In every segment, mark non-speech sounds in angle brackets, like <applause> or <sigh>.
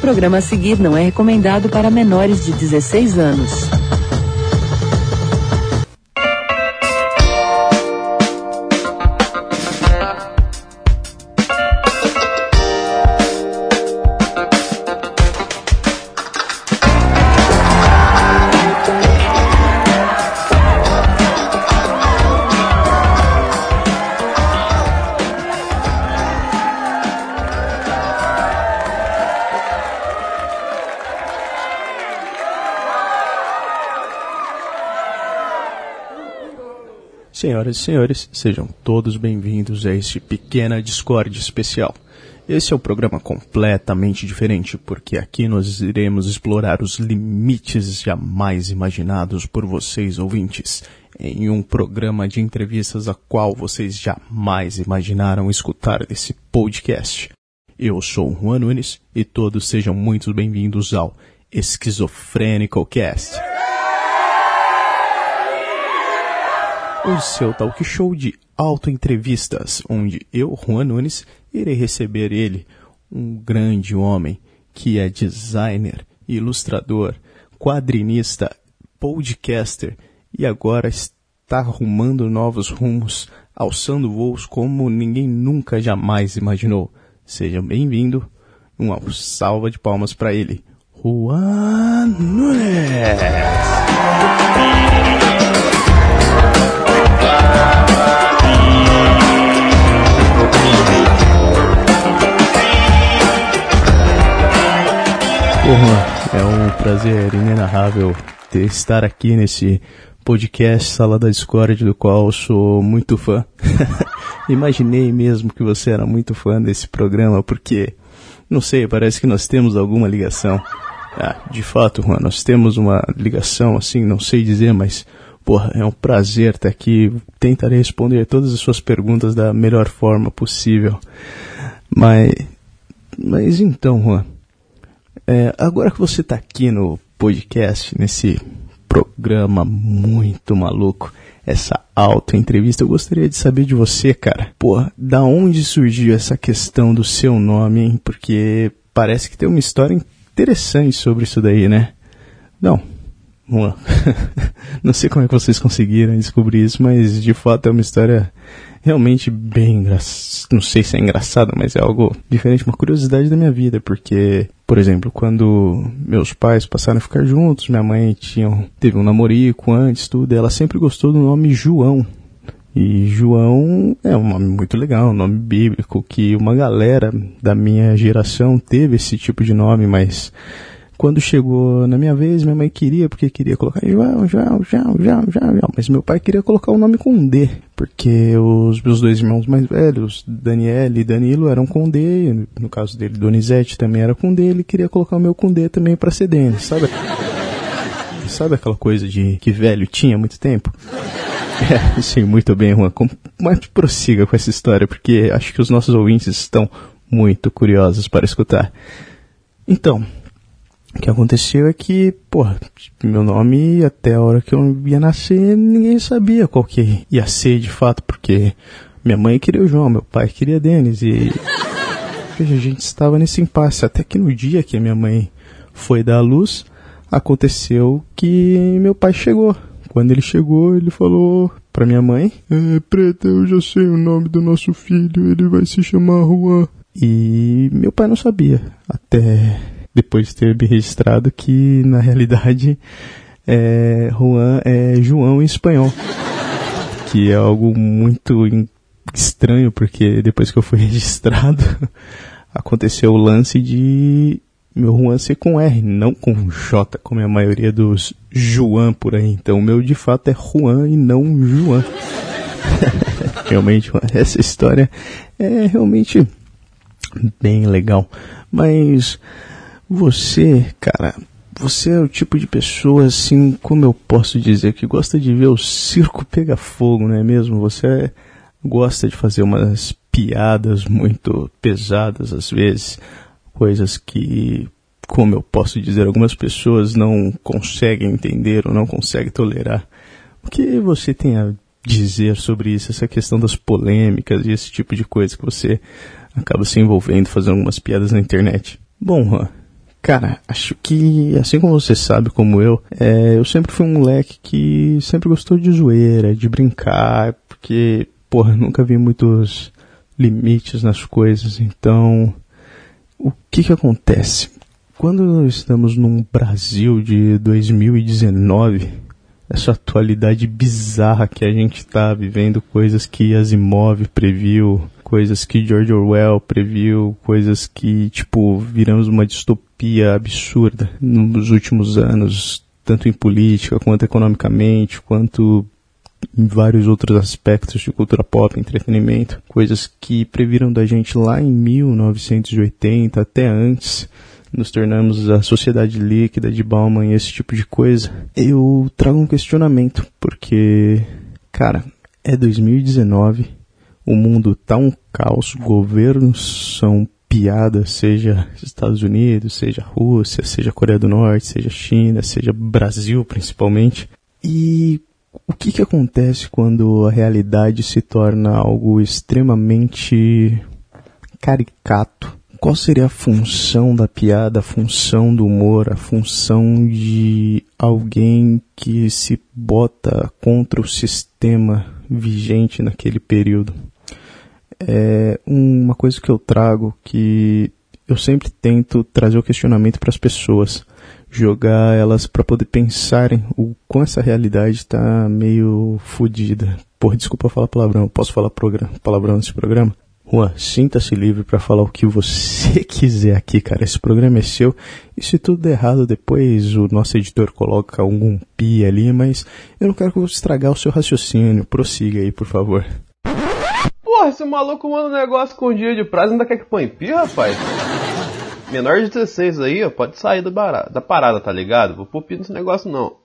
programa a seguir não é recomendado para menores de 16 anos. Senhoras e senhores, sejam todos bem-vindos a este pequena Discord especial. Esse é o programa completamente diferente, porque aqui nós iremos explorar os limites jamais imaginados por vocês ouvintes, em um programa de entrevistas a qual vocês jamais imaginaram escutar desse podcast. Eu sou Juan Nunes e todos sejam muito bem-vindos ao Esquizofrênico Cast. O seu talk show de autoentrevistas, onde eu, Juan Nunes, irei receber ele, um grande homem que é designer, ilustrador, quadrinista, podcaster e agora está arrumando novos rumos, alçando voos como ninguém nunca jamais imaginou. Seja bem-vindo, uma salva de palmas para ele, Juan Nunes. Porra, é um prazer inenarrável ter, estar aqui nesse podcast Sala da Discord, do qual sou muito fã. <laughs> Imaginei mesmo que você era muito fã desse programa, porque, não sei, parece que nós temos alguma ligação. Ah, de fato, Juan, nós temos uma ligação, assim, não sei dizer, mas, porra, é um prazer estar aqui. Tentarei responder todas as suas perguntas da melhor forma possível. Mas, mas então, Juan, é, agora que você está aqui no podcast, nesse programa muito maluco, essa auto-entrevista, eu gostaria de saber de você, cara. Pô, da onde surgiu essa questão do seu nome, hein? Porque parece que tem uma história interessante sobre isso daí, né? Não, <laughs> não sei como é que vocês conseguiram descobrir isso, mas de fato é uma história realmente bem engraçada. Não sei se é engraçada, mas é algo diferente, uma curiosidade da minha vida, porque, por exemplo, quando meus pais passaram a ficar juntos, minha mãe tinha, teve um namorico antes, tudo, ela sempre gostou do nome João. E João é um nome muito legal, um nome bíblico, que uma galera da minha geração teve esse tipo de nome, mas quando chegou na minha vez, minha mãe queria, porque queria colocar João, João, João, João, João, João. Mas meu pai queria colocar o nome com D, porque os meus dois irmãos mais velhos, Daniel e Danilo, eram com D. No caso dele, Donizete também era com D. Ele queria colocar o meu com D também pra ser Denis, sabe? Sabe aquela coisa de que velho tinha muito tempo? É, sim, muito bem, Juan. Mas prossiga com essa história, porque acho que os nossos ouvintes estão muito curiosos para escutar. Então, o que aconteceu é que, pô, meu nome até a hora que eu ia nascer, ninguém sabia qual que ia ser de fato, porque minha mãe queria o João, meu pai queria Denis e <laughs> veja, a gente estava nesse impasse até que no dia que a minha mãe foi dar a luz, aconteceu que meu pai chegou. Quando ele chegou, ele falou para minha mãe: é, "Preta, eu já sei o nome do nosso filho, ele vai se chamar Juan". E meu pai não sabia até depois de ter me registrado que na realidade é, Juan é João em espanhol. Que é algo muito estranho, porque depois que eu fui <laughs> registrado, aconteceu o lance de meu Juan ser com R, não com J, como é a maioria dos João por aí. Então o meu de fato é Juan e não João. <laughs> realmente, essa história é realmente bem legal. Mas você, cara, você é o tipo de pessoa, assim, como eu posso dizer, que gosta de ver o circo pegar fogo, não é mesmo? Você gosta de fazer umas piadas muito pesadas às vezes, coisas que, como eu posso dizer, algumas pessoas não conseguem entender ou não conseguem tolerar. O que você tem a dizer sobre isso, essa questão das polêmicas e esse tipo de coisa que você acaba se envolvendo, fazendo algumas piadas na internet? Bom, Cara, acho que, assim como você sabe, como eu, é, eu sempre fui um moleque que sempre gostou de zoeira, de brincar, porque, porra, nunca vi muitos limites nas coisas. Então, o que que acontece? Quando estamos num Brasil de 2019, essa atualidade bizarra que a gente está vivendo, coisas que Asimov previu, coisas que George Orwell previu, coisas que, tipo, viramos uma distopia absurda nos últimos anos, tanto em política, quanto economicamente, quanto em vários outros aspectos de cultura pop, entretenimento, coisas que previram da gente lá em 1980 até antes, nos tornamos a sociedade líquida de Bauman e esse tipo de coisa. Eu trago um questionamento, porque, cara, é 2019 o mundo tá um caos, governos são piadas, seja Estados Unidos, seja Rússia, seja Coreia do Norte, seja China, seja Brasil principalmente. E o que, que acontece quando a realidade se torna algo extremamente caricato? Qual seria a função da piada, a função do humor, a função de alguém que se bota contra o sistema vigente naquele período? É uma coisa que eu trago que eu sempre tento trazer o questionamento para as pessoas, jogar elas para poder pensarem o com essa realidade está meio fodida. Porra, desculpa falar palavrão, posso falar palavrão nesse programa? Juan, sinta-se livre para falar o que você <laughs> quiser aqui, cara. Esse programa é seu. E se tudo der errado, depois o nosso editor coloca algum pi ali, mas eu não quero estragar o seu raciocínio. Prossiga aí, por favor. Porra, esse maluco manda um negócio com um dia de prazo ainda quer que põe pi, rapaz? Menor de 16 aí, ó, pode sair da, barada, da parada, tá ligado? Vou pôr pi nesse negócio não.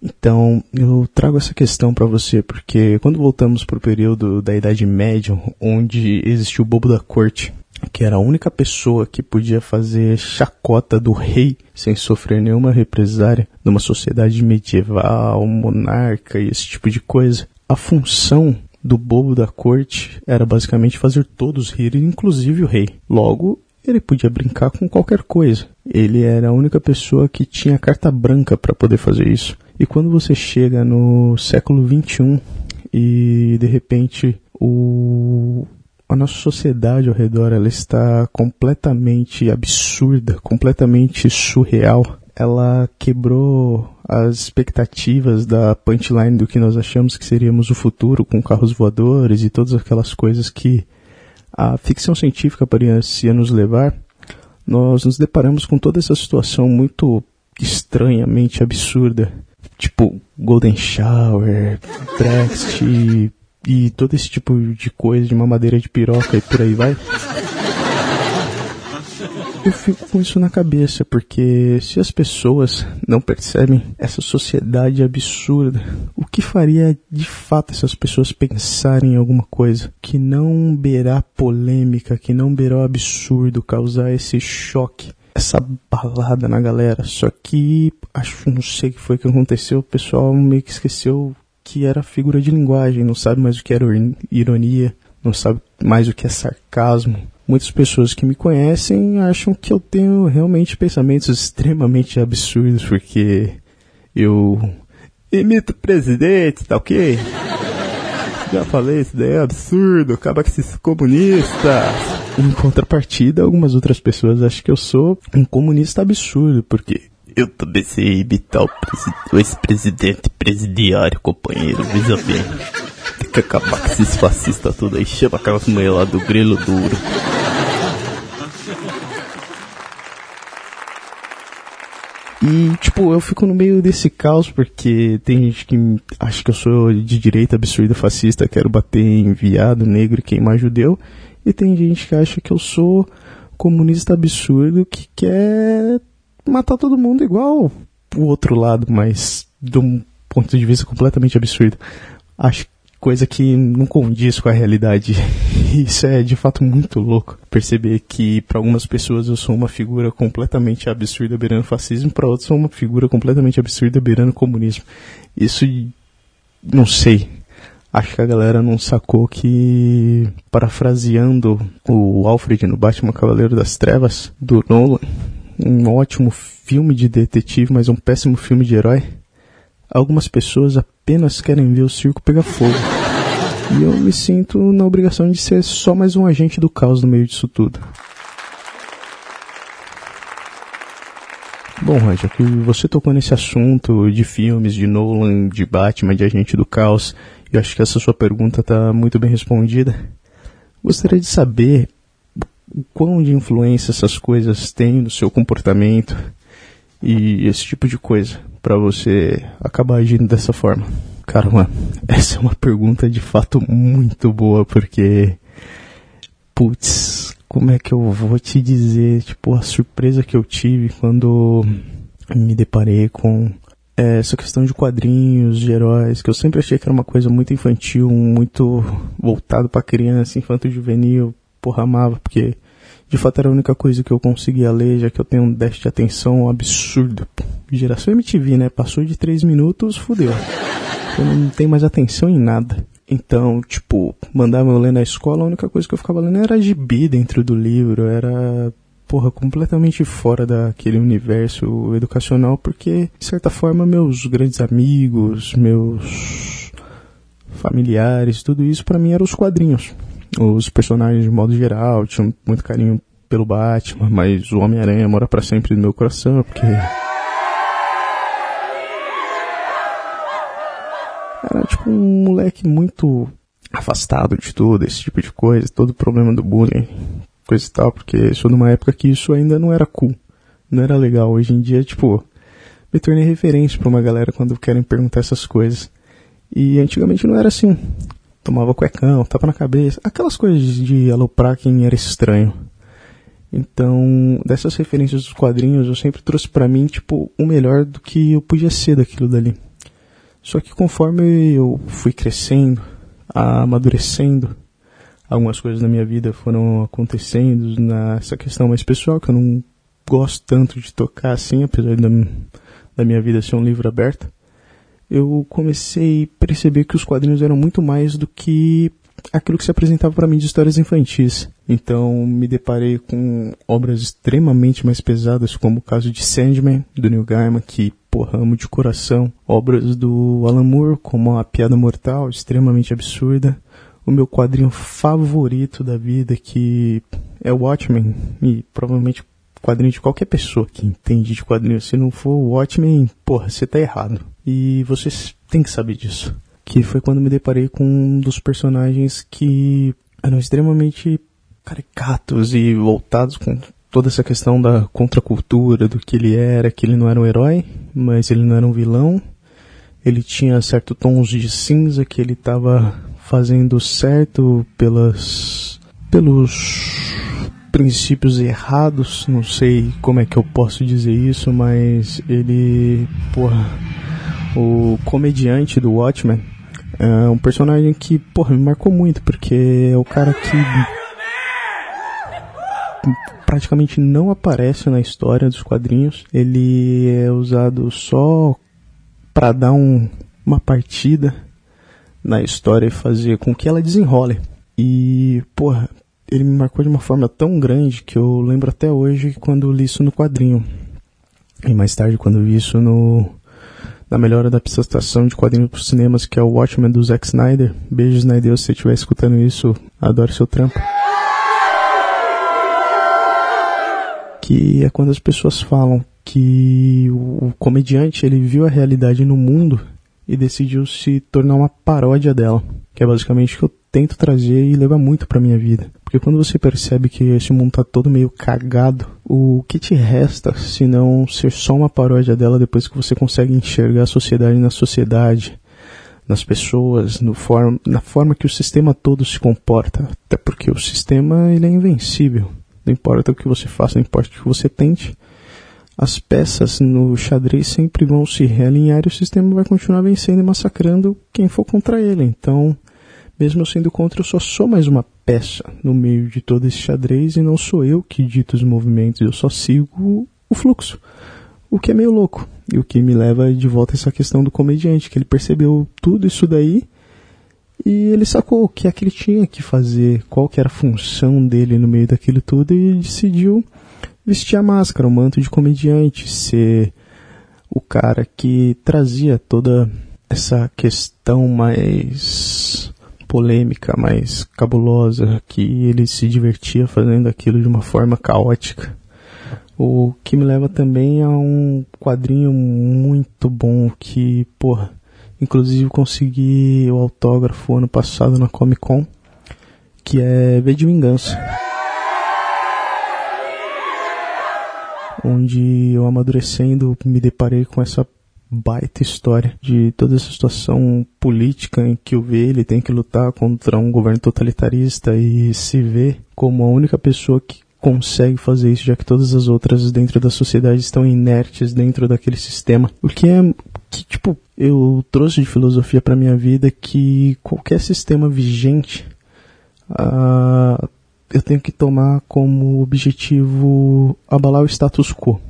Então, eu trago essa questão para você porque quando voltamos pro período da Idade Média, onde existiu o bobo da corte, que era a única pessoa que podia fazer chacota do rei sem sofrer nenhuma represária numa sociedade medieval, monarca e esse tipo de coisa. A função do bobo da corte era basicamente fazer todos rirem, inclusive o rei. Logo, ele podia brincar com qualquer coisa. Ele era a única pessoa que tinha carta branca para poder fazer isso. E quando você chega no século 21 e de repente o a nossa sociedade ao redor ela está completamente absurda, completamente surreal. Ela quebrou as expectativas da punchline do que nós achamos que seríamos o futuro com carros voadores e todas aquelas coisas que a ficção científica parecia nos levar, nós nos deparamos com toda essa situação muito estranhamente absurda, tipo Golden Shower, Brexit <laughs> e, e todo esse tipo de coisa de mamadeira de piroca e por aí vai eu fico com isso na cabeça, porque se as pessoas não percebem essa sociedade absurda, o que faria de fato essas pessoas pensarem em alguma coisa que não beirá polêmica, que não beirá o absurdo, causar esse choque? essa balada na galera. Só que acho, não sei o que foi que aconteceu, o pessoal meio que esqueceu que era figura de linguagem, não sabe mais o que era ironia, não sabe mais o que é sarcasmo muitas pessoas que me conhecem acham que eu tenho realmente pensamentos extremamente absurdos, porque eu imito o presidente, tá ok? Já falei, isso daí é absurdo, acaba com esses comunistas. Em contrapartida, algumas outras pessoas acham que eu sou um comunista absurdo, porque eu também sei imitar o ex-presidente presidiário, companheiro, veja bem. Esses fascistas tudo aí, chama aquelas mulheres lá do grelo duro. E, tipo, eu fico no meio desse caos porque tem gente que acha que eu sou de direita absurda fascista, quero bater em viado, negro e queimar judeu. E tem gente que acha que eu sou comunista absurdo que quer matar todo mundo igual o outro lado, mas de um ponto de vista completamente absurdo. Acho coisa que não condiz com a realidade. <laughs> Isso é de fato muito louco. Perceber que para algumas pessoas eu sou uma figura completamente absurda beirando fascismo, para outras sou uma figura completamente absurda beirando comunismo. Isso não sei. Acho que a galera não sacou que, parafraseando o Alfred no Batman Cavaleiro das Trevas, do Nolan, um ótimo filme de detetive, mas um péssimo filme de herói, algumas pessoas apenas querem ver o circo pegar fogo. E eu me sinto na obrigação de ser só mais um agente do caos no meio disso tudo. Bom, já que você tocou nesse assunto de filmes, de Nolan, de Batman, de Agente do Caos, eu acho que essa sua pergunta está muito bem respondida. Gostaria de saber o quão de influência essas coisas têm no seu comportamento e esse tipo de coisa para você acabar agindo dessa forma. Cara, <laughs> essa é uma pergunta de fato muito boa porque putz, como é que eu vou te dizer, tipo, a surpresa que eu tive quando me deparei com essa questão de quadrinhos, de heróis, que eu sempre achei que era uma coisa muito infantil, muito voltado para criança, infanto juvenil, porra, amava, porque de fato era a única coisa que eu conseguia ler, já que eu tenho um déficit de atenção absurdo. Geração MTV, né? Passou de 3 minutos, fudeu. Eu não tenho mais atenção em nada. Então, tipo, mandava eu ler na escola, a única coisa que eu ficava lendo era gibi dentro do livro, era, porra, completamente fora daquele universo educacional, porque, de certa forma, meus grandes amigos, meus familiares, tudo isso para mim eram os quadrinhos. Os personagens de modo geral, tinham muito carinho pelo Batman, mas o Homem-Aranha mora para sempre no meu coração, porque Era tipo um moleque muito afastado de tudo, esse tipo de coisa, todo o problema do bullying, coisa e tal, porque sou numa época que isso ainda não era cool, não era legal. Hoje em dia, tipo, me tornei referência para uma galera quando querem perguntar essas coisas. E antigamente não era assim. Tomava cuecão, tapa na cabeça, aquelas coisas de aloprar quem era estranho. Então, dessas referências dos quadrinhos, eu sempre trouxe para mim, tipo, o melhor do que eu podia ser daquilo dali. Só que conforme eu fui crescendo, amadurecendo, algumas coisas na minha vida foram acontecendo nessa questão mais pessoal, que eu não gosto tanto de tocar assim, apesar da, da minha vida ser um livro aberto. Eu comecei a perceber que os quadrinhos eram muito mais do que aquilo que se apresentava para mim de histórias infantis. Então me deparei com obras extremamente mais pesadas, como o caso de Sandman, do Neil Gaiman, que porra, de coração. Obras do Alan Moore, como A Piada Mortal, extremamente absurda. O meu quadrinho favorito da vida, que é o Watchmen, e provavelmente quadrinho de qualquer pessoa que entende de quadrinho. Se não for o Watchmen, porra, você tá errado. E vocês têm que saber disso. Que foi quando me deparei com um dos personagens que eram extremamente caricatos e voltados com toda essa questão da contracultura, do que ele era, que ele não era um herói, mas ele não era um vilão. Ele tinha certo tons de cinza que ele estava fazendo certo pelas pelos princípios errados, não sei como é que eu posso dizer isso, mas ele, porra, o comediante do Watchmen é um personagem que, porra, me marcou muito, porque é o cara que praticamente não aparece na história dos quadrinhos. Ele é usado só para dar um, uma partida na história e fazer com que ela desenrole. E, porra, ele me marcou de uma forma tão grande que eu lembro até hoje quando li isso no quadrinho. E mais tarde quando vi isso no na melhor adaptação de quadrinhos para os cinemas, que é o Watchmen do Zack Snyder. Beijo, Snyder, se você estiver escutando isso, adoro seu trampo. que é quando as pessoas falam que o comediante ele viu a realidade no mundo e decidiu se tornar uma paródia dela, que é basicamente o que eu tento trazer e levar muito para minha vida. Porque quando você percebe que esse mundo tá todo meio cagado, o que te resta se não ser só uma paródia dela depois que você consegue enxergar a sociedade na sociedade, nas pessoas, no form na forma que o sistema todo se comporta, até porque o sistema ele é invencível. Não importa o que você faça, não importa o que você tente, as peças no xadrez sempre vão se realinhar e o sistema vai continuar vencendo e massacrando quem for contra ele. Então, mesmo eu sendo contra, eu só sou mais uma peça no meio de todo esse xadrez e não sou eu que dito os movimentos, eu só sigo o fluxo. O que é meio louco. E o que me leva de volta a essa questão do comediante, que ele percebeu tudo isso daí e ele sacou o que é que ele tinha que fazer, qual que era a função dele no meio daquilo tudo e decidiu vestir a máscara, o manto de comediante, ser o cara que trazia toda essa questão mais polêmica, mais cabulosa, que ele se divertia fazendo aquilo de uma forma caótica. O que me leva também a um quadrinho muito bom que, porra, inclusive consegui o autógrafo ano passado na Comic Con, que é V de Vingança. Onde eu amadurecendo me deparei com essa baita história de toda essa situação política em que o V ele tem que lutar contra um governo totalitarista e se vê como a única pessoa que consegue fazer isso, já que todas as outras dentro da sociedade estão inertes dentro daquele sistema. O que é que tipo eu trouxe de filosofia para minha vida que qualquer sistema vigente uh, eu tenho que tomar como objetivo abalar o status quo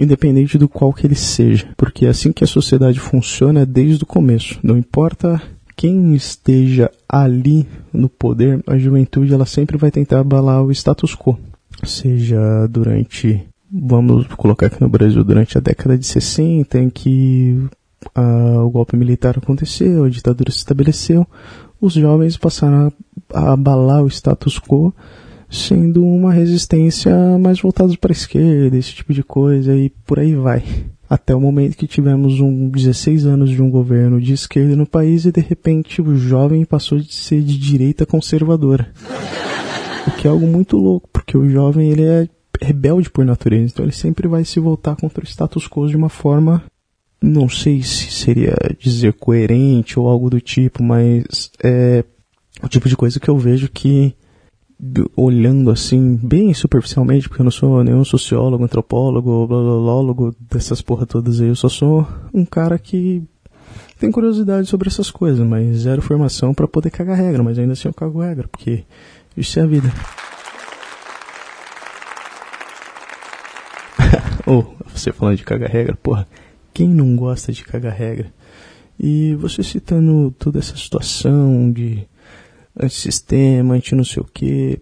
independente do qual que ele seja, porque é assim que a sociedade funciona desde o começo. Não importa quem esteja ali no poder, a juventude ela sempre vai tentar abalar o status quo, seja durante, vamos colocar aqui no Brasil, durante a década de 60, em que uh, o golpe militar aconteceu, a ditadura se estabeleceu, os jovens passaram a, a abalar o status quo sendo uma resistência mais voltada para a esquerda, esse tipo de coisa, e por aí vai. Até o momento que tivemos um 16 anos de um governo de esquerda no país e de repente o jovem passou de ser de direita conservadora. O que é algo muito louco, porque o jovem ele é rebelde por natureza, então ele sempre vai se voltar contra o status quo de uma forma, não sei se seria dizer coerente ou algo do tipo, mas é o tipo de coisa que eu vejo que olhando assim, bem superficialmente, porque eu não sou nenhum sociólogo, antropólogo, blolólogo, dessas porra todas aí. Eu só sou um cara que tem curiosidade sobre essas coisas, mas zero formação para poder cagar regra, mas ainda assim eu cago regra, porque isso é a vida. <laughs> Ou, oh, você falando de cagar regra, porra, quem não gosta de cagar regra? E você citando toda essa situação de antissistema, anti não sei o que.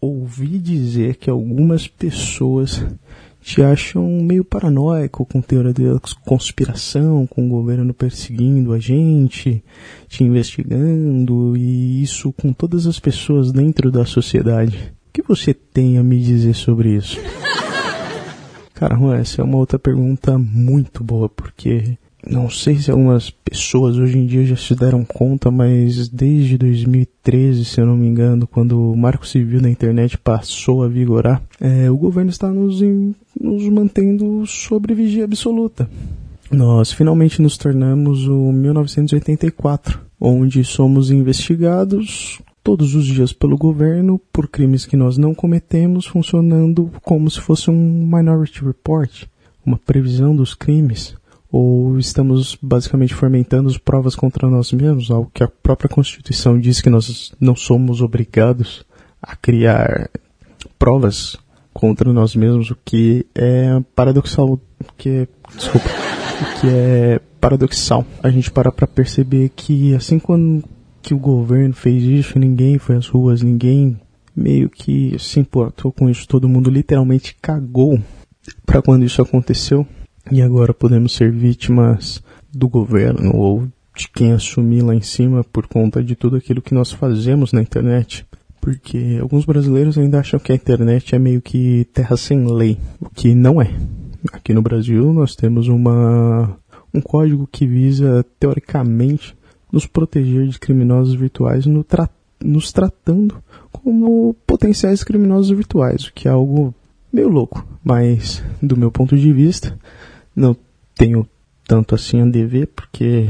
Ouvi dizer que algumas pessoas te acham meio paranoico com teoria da conspiração, com o governo perseguindo a gente, te investigando, e isso com todas as pessoas dentro da sociedade. O que você tem a me dizer sobre isso? <laughs> Cara, essa é uma outra pergunta muito boa, porque não sei se algumas pessoas hoje em dia já se deram conta, mas desde 2013, se eu não me engano, quando o marco civil da internet passou a vigorar, é, o governo está nos, em, nos mantendo sobre vigia absoluta. Nós finalmente nos tornamos o 1984, onde somos investigados todos os dias pelo governo por crimes que nós não cometemos, funcionando como se fosse um Minority Report, uma previsão dos crimes ou estamos basicamente fomentando provas contra nós mesmos, algo que a própria Constituição diz que nós não somos obrigados a criar provas contra nós mesmos, o que é paradoxal, que é, desculpa, o que é paradoxal. A gente para para perceber que assim quando que o governo fez isso, ninguém foi às ruas, ninguém meio que se importou com isso, todo mundo literalmente cagou para quando isso aconteceu e agora podemos ser vítimas do governo ou de quem assumir lá em cima por conta de tudo aquilo que nós fazemos na internet. Porque alguns brasileiros ainda acham que a internet é meio que terra sem lei, o que não é. Aqui no Brasil nós temos uma um código que visa teoricamente nos proteger de criminosos virtuais no tra nos tratando como potenciais criminosos virtuais, o que é algo meio louco, mas do meu ponto de vista, não tenho tanto assim a dever, porque,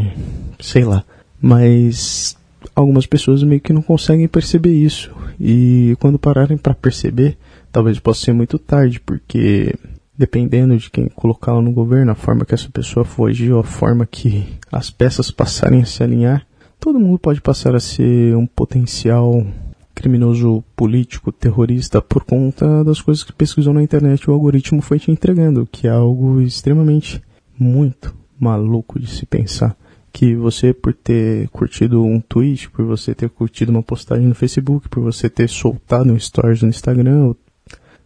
sei lá, mas algumas pessoas meio que não conseguem perceber isso. E quando pararem para perceber, talvez possa ser muito tarde, porque dependendo de quem colocá-la no governo, a forma que essa pessoa for agir, a forma que as peças passarem a se alinhar, todo mundo pode passar a ser um potencial criminoso político, terrorista, por conta das coisas que pesquisou na internet o algoritmo foi te entregando, que é algo extremamente muito maluco de se pensar. Que você, por ter curtido um tweet, por você ter curtido uma postagem no Facebook, por você ter soltado um stories no Instagram,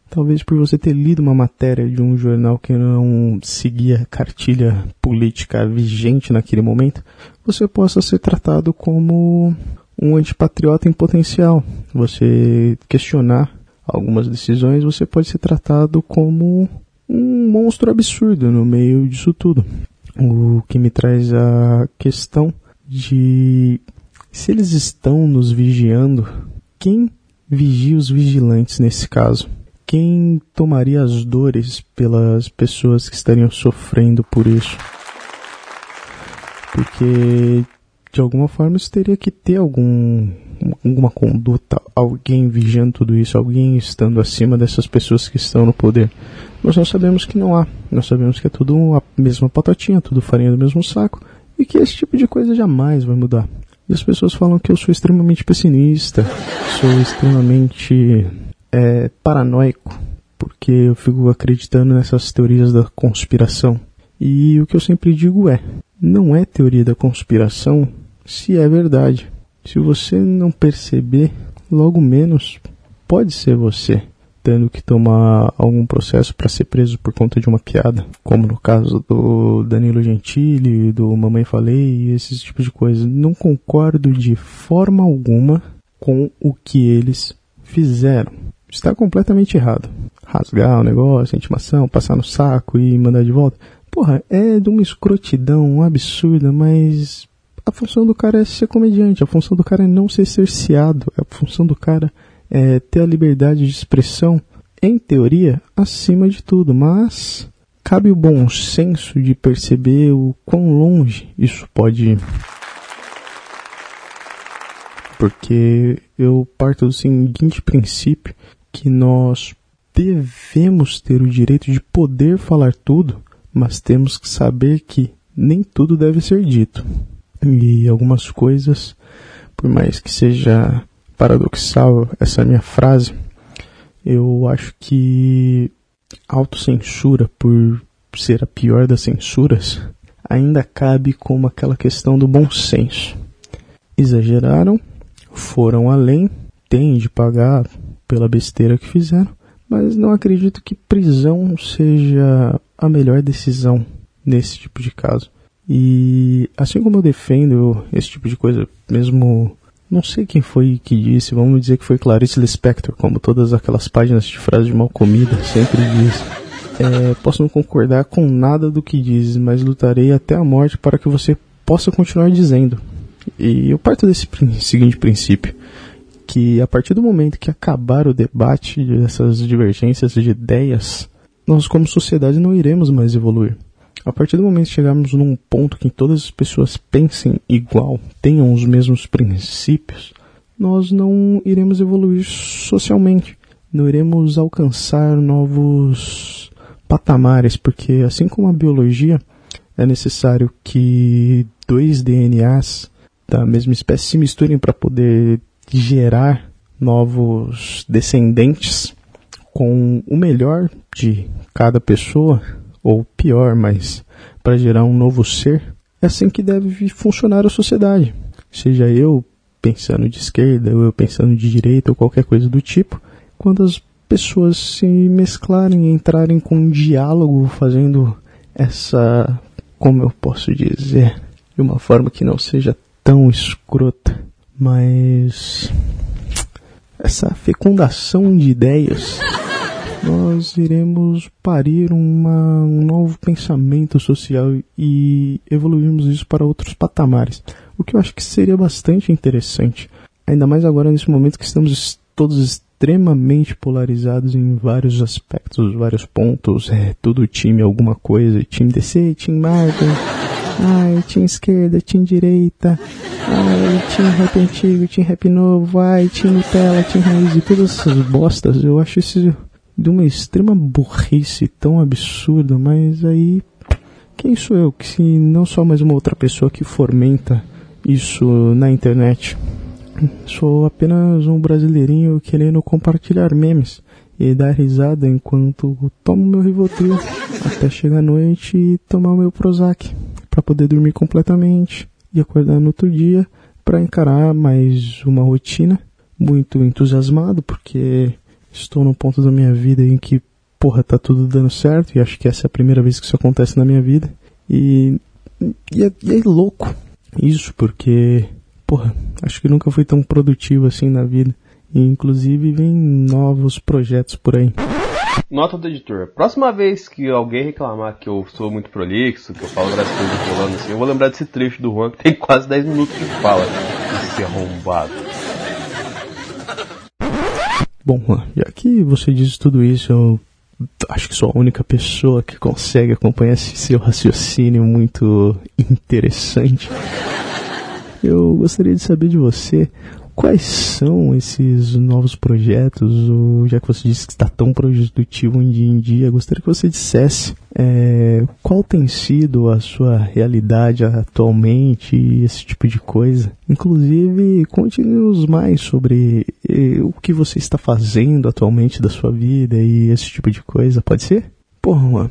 talvez por você ter lido uma matéria de um jornal que não seguia a cartilha política vigente naquele momento, você possa ser tratado como um antipatriota em potencial. Você questionar algumas decisões, você pode ser tratado como um monstro absurdo no meio disso tudo. O que me traz a questão de se eles estão nos vigiando, quem vigia os vigilantes nesse caso? Quem tomaria as dores pelas pessoas que estariam sofrendo por isso? Porque de alguma forma isso teria que ter algum alguma conduta, alguém vigiando tudo isso, alguém estando acima dessas pessoas que estão no poder. Nós não sabemos que não há. Nós sabemos que é tudo a mesma patatinha, tudo farinha do mesmo saco, e que esse tipo de coisa jamais vai mudar. E as pessoas falam que eu sou extremamente pessimista, sou extremamente é, paranoico, porque eu fico acreditando nessas teorias da conspiração. E o que eu sempre digo é: não é teoria da conspiração se é verdade. Se você não perceber, logo menos pode ser você tendo que tomar algum processo para ser preso por conta de uma piada, como no caso do Danilo Gentili, do Mamãe Falei, esses tipos de coisas. Não concordo de forma alguma com o que eles fizeram. Está completamente errado. Rasgar o negócio, intimação, passar no saco e mandar de volta. Porra, é de uma escrotidão absurda, mas a função do cara é ser comediante, a função do cara é não ser cerceado, a função do cara é ter a liberdade de expressão, em teoria, acima de tudo, mas cabe o bom senso de perceber o quão longe isso pode ir. Porque eu parto do seguinte princípio, que nós devemos ter o direito de poder falar tudo, mas temos que saber que nem tudo deve ser dito. E algumas coisas, por mais que seja paradoxal essa minha frase, eu acho que autocensura, por ser a pior das censuras, ainda cabe como aquela questão do bom senso. Exageraram, foram além, têm de pagar pela besteira que fizeram, mas não acredito que prisão seja a melhor decisão nesse tipo de caso. E assim como eu defendo esse tipo de coisa, mesmo não sei quem foi que disse, vamos dizer que foi Clarice Lispector, como todas aquelas páginas de frases de mal comida sempre diz. É, posso não concordar com nada do que diz, mas lutarei até a morte para que você possa continuar dizendo. E eu parto desse seguinte princípio, que a partir do momento que acabar o debate dessas divergências de ideias, nós como sociedade não iremos mais evoluir. A partir do momento que chegarmos num ponto que todas as pessoas pensem igual, tenham os mesmos princípios, nós não iremos evoluir socialmente, não iremos alcançar novos patamares, porque assim como a biologia, é necessário que dois DNAs da mesma espécie se misturem para poder gerar novos descendentes com o melhor de cada pessoa ou pior, mas para gerar um novo ser, é assim que deve funcionar a sociedade. Seja eu pensando de esquerda, ou eu pensando de direita, ou qualquer coisa do tipo, quando as pessoas se mesclarem, entrarem com um diálogo, fazendo essa, como eu posso dizer, de uma forma que não seja tão escrota, mas essa fecundação de ideias nós iremos parir uma, um novo pensamento social e evoluirmos isso para outros patamares. O que eu acho que seria bastante interessante. Ainda mais agora nesse momento que estamos todos extremamente polarizados em vários aspectos, vários pontos. É tudo time alguma coisa. Time DC, time Marvel. Ai, time esquerda, time direita. Ai, time rap antigo, time rap novo. Ai, time Nutella, time raiz. E todas essas bostas. Eu acho isso de uma extrema burrice tão absurda, mas aí quem sou eu que se não sou mais uma outra pessoa que fomenta isso na internet? Sou apenas um brasileirinho querendo compartilhar memes e dar risada enquanto tomo meu Rivotril até chegar à noite e tomar o meu Prozac para poder dormir completamente e acordar no outro dia para encarar mais uma rotina muito entusiasmado porque estou num ponto da minha vida em que, porra, tá tudo dando certo, e acho que essa é a primeira vez que isso acontece na minha vida. E, e, é, e é louco isso, porque, porra, acho que nunca fui tão produtivo assim na vida. E inclusive vem novos projetos por aí. Nota do editor. Próxima vez que alguém reclamar que eu sou muito prolixo, que eu falo várias coisas rolando assim, eu vou lembrar desse trecho do Juan que tem quase 10 minutos de fala. Esse arrombado. Bom, Juan, já que você diz tudo isso, eu acho que sou a única pessoa que consegue acompanhar esse seu raciocínio muito interessante. Eu gostaria de saber de você Quais são esses novos projetos? Ou, já que você disse que está tão produtivo um dia em dia, gostaria que você dissesse é, qual tem sido a sua realidade atualmente, esse tipo de coisa. Inclusive, conte-nos mais sobre o que você está fazendo atualmente da sua vida e esse tipo de coisa, pode ser? Porra,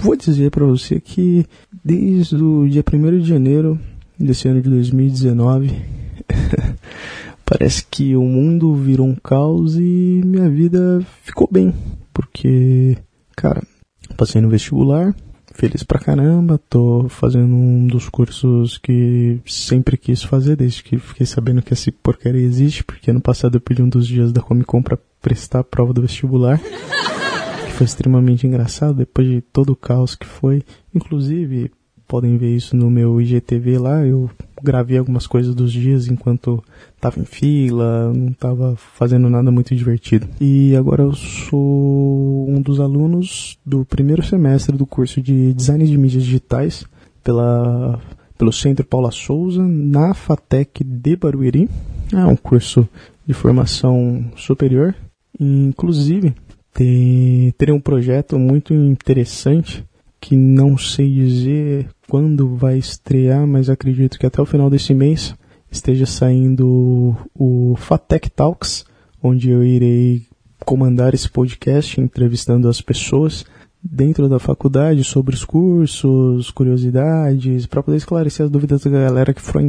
vou dizer para você que desde o dia 1 de janeiro desse ano de 2019 <laughs> Parece que o mundo virou um caos e minha vida ficou bem. Porque, cara, passei no vestibular, feliz pra caramba, tô fazendo um dos cursos que sempre quis fazer, desde que fiquei sabendo que essa porcaria existe, porque ano passado eu pedi um dos dias da Comic Con pra prestar a prova do vestibular. que foi extremamente engraçado, depois de todo o caos que foi. Inclusive, podem ver isso no meu IGTV lá. Eu gravei algumas coisas dos dias enquanto estava em fila, não estava fazendo nada muito divertido. E agora eu sou um dos alunos do primeiro semestre do curso de Design de Mídias Digitais pela, pelo Centro Paula Souza, na FATEC de Barueri. É um curso de formação superior. Inclusive, tem, um projeto muito interessante que não sei dizer quando vai estrear, mas acredito que até o final desse mês esteja saindo o Fatec Talks, onde eu irei comandar esse podcast entrevistando as pessoas dentro da faculdade sobre os cursos, curiosidades, para poder esclarecer as dúvidas da galera que, for,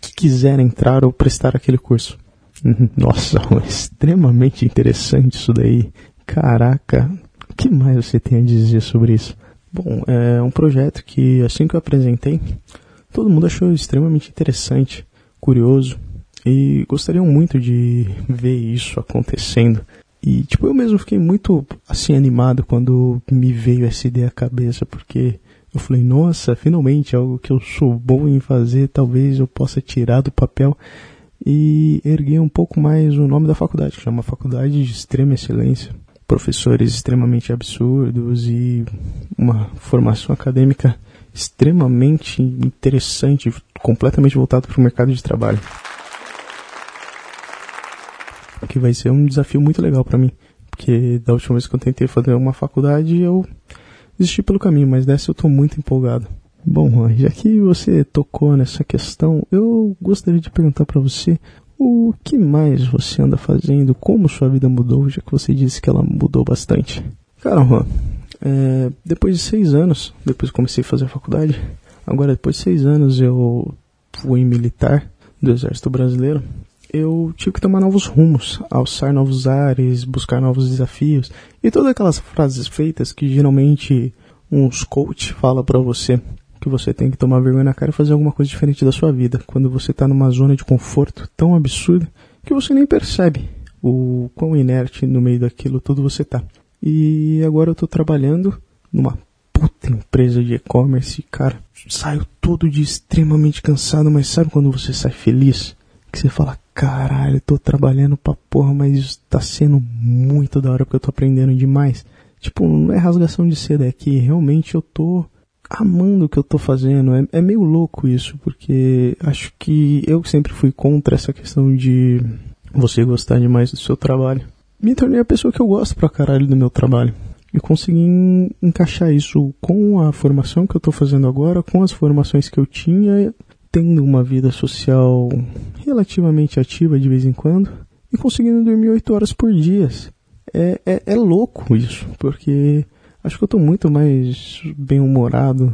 que quiser entrar ou prestar aquele curso. Nossa, <laughs> extremamente interessante isso daí. Caraca, o que mais você tem a dizer sobre isso? Bom, é um projeto que assim que eu apresentei, todo mundo achou extremamente interessante, curioso e gostariam muito de ver isso acontecendo. E tipo, eu mesmo fiquei muito assim animado quando me veio essa ideia à cabeça, porque eu falei, nossa, finalmente algo que eu sou bom em fazer, talvez eu possa tirar do papel e erguer um pouco mais o nome da faculdade, que é uma faculdade de extrema excelência professores extremamente absurdos e uma formação acadêmica extremamente interessante, completamente voltado para o mercado de trabalho. Que vai ser um desafio muito legal para mim, porque da última vez que eu tentei fazer uma faculdade eu desisti pelo caminho, mas dessa eu estou muito empolgado. Bom, já que você tocou nessa questão, eu gostaria de perguntar para você o que mais você anda fazendo? Como sua vida mudou, já que você disse que ela mudou bastante? Cara, Juan, é, depois de seis anos, depois que comecei a fazer a faculdade, agora depois de seis anos eu fui militar do Exército Brasileiro, eu tive que tomar novos rumos, alçar novos ares, buscar novos desafios e todas aquelas frases feitas que geralmente uns coach fala para você que você tem que tomar vergonha na cara e fazer alguma coisa diferente da sua vida. Quando você está numa zona de conforto tão absurda que você nem percebe o quão inerte no meio daquilo tudo você tá. E agora eu estou trabalhando numa puta empresa de e-commerce, cara, saio todo dia extremamente cansado, mas sabe quando você sai feliz? Que você fala, caralho, eu tô trabalhando pra porra, mas tá sendo muito da hora porque eu tô aprendendo demais. Tipo, não é rasgação de seda, é que realmente eu tô amando o que eu tô fazendo. É, é meio louco isso, porque acho que eu sempre fui contra essa questão de você gostar demais do seu trabalho. Me tornei a pessoa que eu gosto pra caralho do meu trabalho. E consegui encaixar isso com a formação que eu tô fazendo agora, com as formações que eu tinha, tendo uma vida social relativamente ativa de vez em quando, e conseguindo dormir 8 horas por dia. É, é, é louco isso, porque Acho que eu tô muito mais bem-humorado,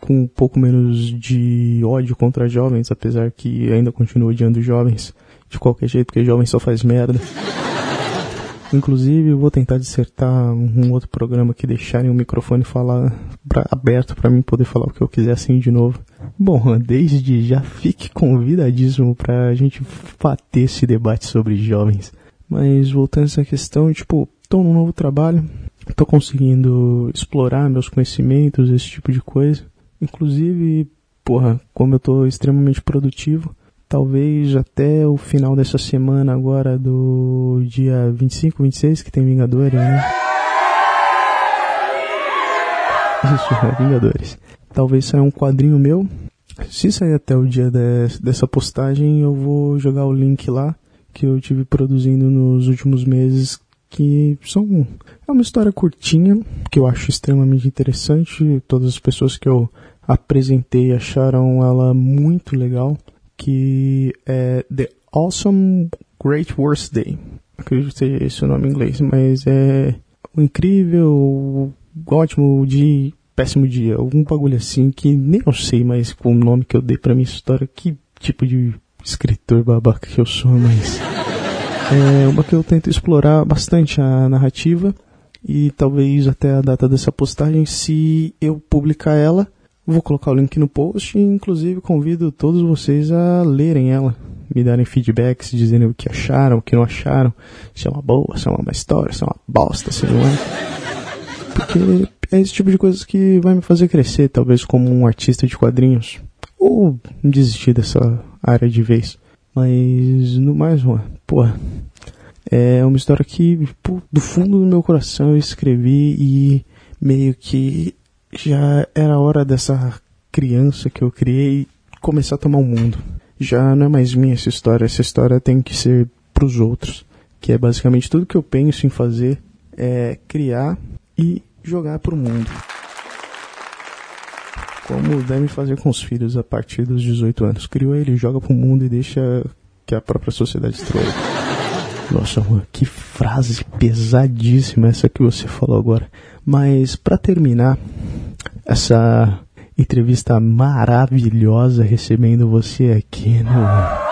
com um pouco menos de ódio contra jovens, apesar que ainda continuo odiando jovens de qualquer jeito, porque jovem só faz merda. <laughs> Inclusive, eu vou tentar dissertar um outro programa que deixarem o microfone falar pra, aberto para mim poder falar o que eu quiser assim de novo. Bom, desde já fique convidadíssimo pra gente bater esse debate sobre jovens. Mas voltando a essa questão, tipo, tô num novo trabalho, tô conseguindo explorar meus conhecimentos, esse tipo de coisa. Inclusive, porra, como eu tô extremamente produtivo, talvez até o final dessa semana agora do dia 25, 26, que tem Vingadores, né? Isso, é Vingadores. Talvez saia um quadrinho meu. Se sair até o dia de, dessa postagem, eu vou jogar o link lá que eu tive produzindo nos últimos meses, que são é uma história curtinha que eu acho extremamente interessante. Todas as pessoas que eu apresentei acharam ela muito legal que é The Awesome Great Worst Day. Acredito que seja esse o nome em inglês, mas é o incrível, ótimo dia, péssimo dia, algum bagulho assim que nem eu sei mais com o nome que eu dei pra minha história, que tipo de escritor babaca que eu sou, mas é uma que eu tento explorar bastante a narrativa e talvez até a data dessa postagem, se eu publicar ela, Vou colocar o link no post e, inclusive, convido todos vocês a lerem ela, me darem feedbacks, dizendo o que acharam, o que não acharam, se é uma boa, se é uma história, se é uma bosta, se não é. Porque é esse tipo de coisa que vai me fazer crescer, talvez como um artista de quadrinhos. Ou desistir dessa área de vez. Mas, no mais, uma, porra, é uma história que, do fundo do meu coração, eu escrevi e meio que já era hora dessa criança que eu criei começar a tomar o mundo. Já não é mais minha essa história, essa história tem que ser para os outros, que é basicamente tudo que eu penso em fazer é criar e jogar para o mundo. Como deve fazer com os filhos a partir dos 18 anos. Criou ele, joga para o mundo e deixa que a própria sociedade destrua. Nossa, que frase pesadíssima essa que você falou agora. Mas para terminar essa entrevista maravilhosa recebendo você aqui no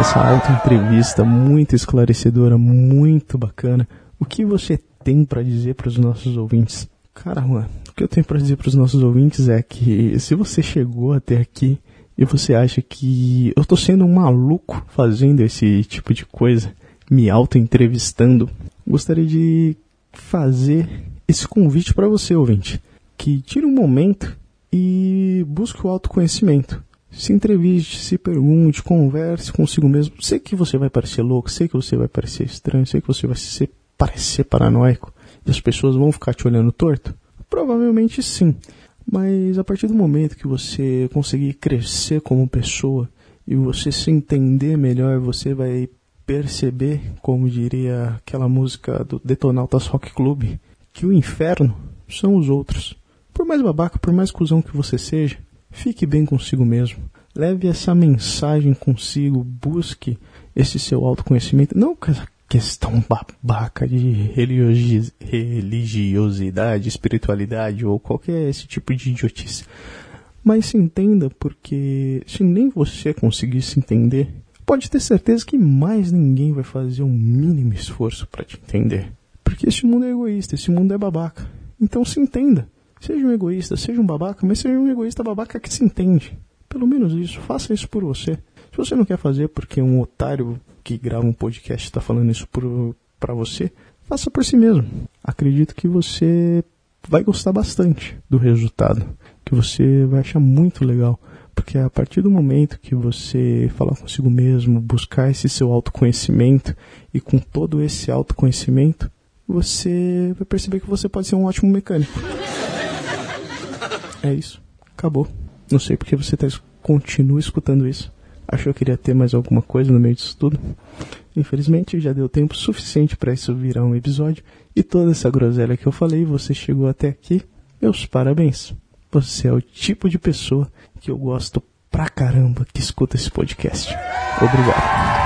essa alta entrevista muito esclarecedora, muito bacana. O que você tem para dizer para os nossos ouvintes? Cara, o que eu tenho para dizer para os nossos ouvintes é que se você chegou até aqui e você acha que eu tô sendo um maluco fazendo esse tipo de coisa, me auto-entrevistando, gostaria de fazer esse convite para você, ouvinte, que tire um momento e busque o autoconhecimento. Se entreviste, se pergunte, converse consigo mesmo. Sei que você vai parecer louco, sei que você vai parecer estranho, sei que você vai ser, parecer paranoico e as pessoas vão ficar te olhando torto. Provavelmente sim. Mas a partir do momento que você conseguir crescer como pessoa e você se entender melhor, você vai perceber, como diria aquela música do Detonautas Rock Club, que o inferno são os outros. Por mais babaca, por mais cuzão que você seja, fique bem consigo mesmo. Leve essa mensagem consigo, busque esse seu autoconhecimento. Não questão babaca de religiosidade, espiritualidade ou qualquer esse tipo de idiotice. Mas se entenda, porque se nem você conseguir se entender, pode ter certeza que mais ninguém vai fazer um mínimo esforço para te entender. Porque esse mundo é egoísta, esse mundo é babaca. Então se entenda. Seja um egoísta, seja um babaca, mas seja um egoísta babaca que se entende. Pelo menos isso, faça isso por você. Se você não quer fazer porque um otário que grava um podcast está falando isso para você, faça por si mesmo. Acredito que você vai gostar bastante do resultado, que você vai achar muito legal. Porque a partir do momento que você falar consigo mesmo, buscar esse seu autoconhecimento, e com todo esse autoconhecimento, você vai perceber que você pode ser um ótimo mecânico. É isso. Acabou. Não sei porque você tá, continua escutando isso. Achou que queria ter mais alguma coisa no meio disso tudo. Infelizmente, já deu tempo suficiente para isso virar um episódio. E toda essa groselha que eu falei, você chegou até aqui. Meus parabéns. Você é o tipo de pessoa que eu gosto pra caramba que escuta esse podcast. Obrigado.